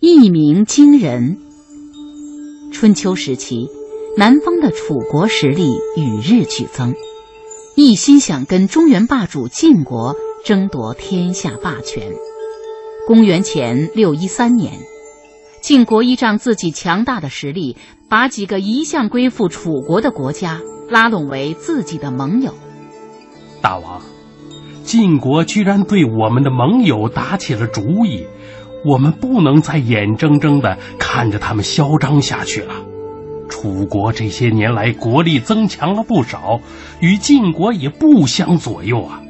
一鸣惊人。春秋时期，南方的楚国实力与日俱增，一心想跟中原霸主晋国争夺天下霸权。公元前六一三年，晋国依仗自己强大的实力，把几个一向归附楚国的国家拉拢为自己的盟友。大王，晋国居然对我们的盟友打起了主意。我们不能再眼睁睁的看着他们嚣张下去了。楚国这些年来国力增强了不少，与晋国也不相左右啊。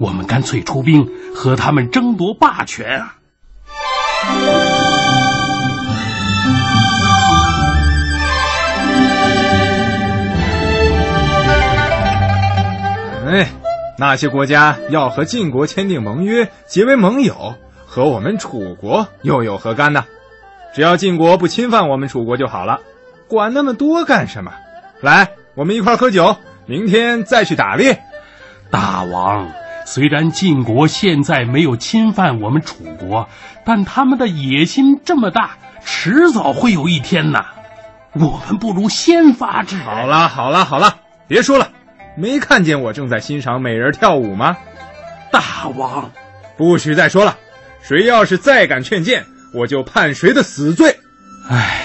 我们干脆出兵和他们争夺霸权啊！哎，那些国家要和晋国签订盟约，结为盟友。和我们楚国又有何干呢？只要晋国不侵犯我们楚国就好了，管那么多干什么？来，我们一块喝酒，明天再去打猎。大王，虽然晋国现在没有侵犯我们楚国，但他们的野心这么大，迟早会有一天呐。我们不如先发制人。好了，好了，好了，别说了，没看见我正在欣赏美人跳舞吗？大王，不许再说了。谁要是再敢劝谏，我就判谁的死罪。哎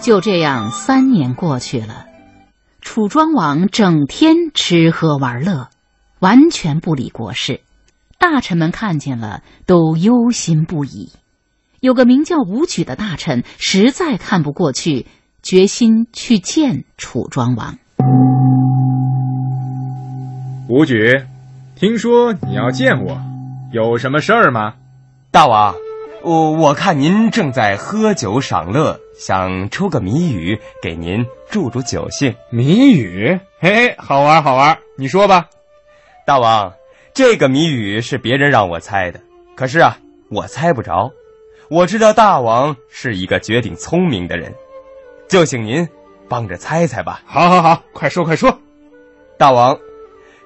就这样，三年过去了，楚庄王整天吃喝玩乐，完全不理国事。大臣们看见了，都忧心不已。有个名叫武举的大臣实在看不过去，决心去见楚庄王。武举，听说你要见我，有什么事儿吗？大王，我我看您正在喝酒赏乐，想出个谜语给您助助酒兴。谜语？嘿，好玩好玩，你说吧。大王，这个谜语是别人让我猜的，可是啊，我猜不着。我知道大王是一个绝顶聪明的人，就请您帮着猜猜吧。好，好，好，快说，快说。大王，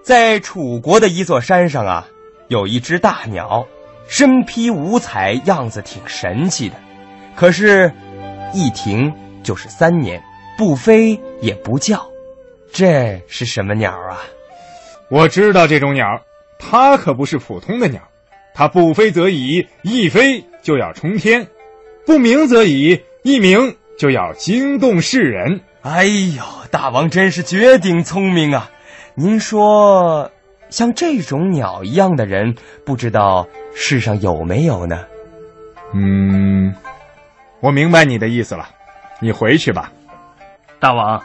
在楚国的一座山上啊，有一只大鸟，身披五彩，样子挺神气的。可是，一停就是三年，不飞也不叫，这是什么鸟啊？我知道这种鸟，它可不是普通的鸟。它不飞则已，一飞就要冲天；不鸣则已，一鸣就要惊动世人。哎呦，大王真是绝顶聪明啊！您说，像这种鸟一样的人，不知道世上有没有呢？嗯，我明白你的意思了，你回去吧。大王，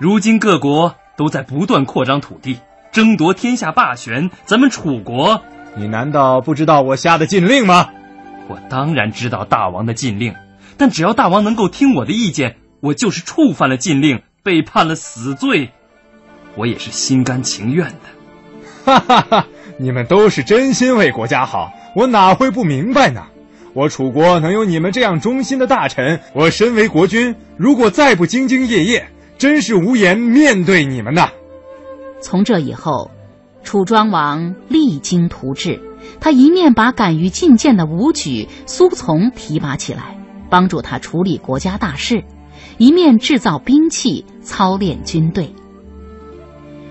如今各国都在不断扩张土地，争夺天下霸权，咱们楚国。你难道不知道我下的禁令吗？我当然知道大王的禁令，但只要大王能够听我的意见，我就是触犯了禁令，被判了死罪，我也是心甘情愿的。哈哈哈！你们都是真心为国家好，我哪会不明白呢？我楚国能有你们这样忠心的大臣，我身为国君，如果再不兢兢业业，真是无颜面对你们呐。从这以后。楚庄王励精图治，他一面把敢于进谏的武举、苏从提拔起来，帮助他处理国家大事，一面制造兵器、操练军队。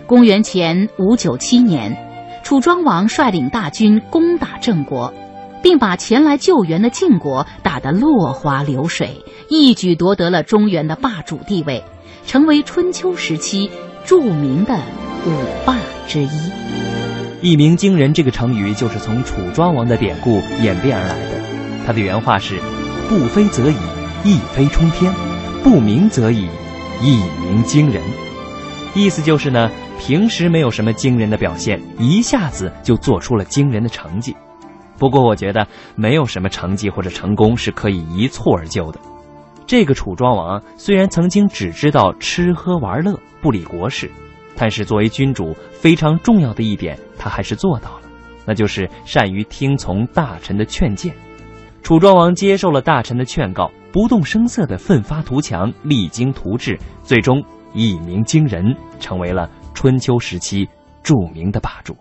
公元前五九七年，楚庄王率领大军攻打郑国，并把前来救援的晋国打得落花流水，一举夺得了中原的霸主地位，成为春秋时期著名的五霸。之一，一鸣惊人这个成语就是从楚庄王的典故演变而来的。他的原话是：“不飞则已，一飞冲天；不鸣则已，一鸣惊人。”意思就是呢，平时没有什么惊人的表现，一下子就做出了惊人的成绩。不过，我觉得没有什么成绩或者成功是可以一蹴而就的。这个楚庄王虽然曾经只知道吃喝玩乐，不理国事。但是作为君主，非常重要的一点，他还是做到了，那就是善于听从大臣的劝谏。楚庄王接受了大臣的劝告，不动声色地奋发图强、励精图治，最终一鸣惊人，成为了春秋时期著名的霸主。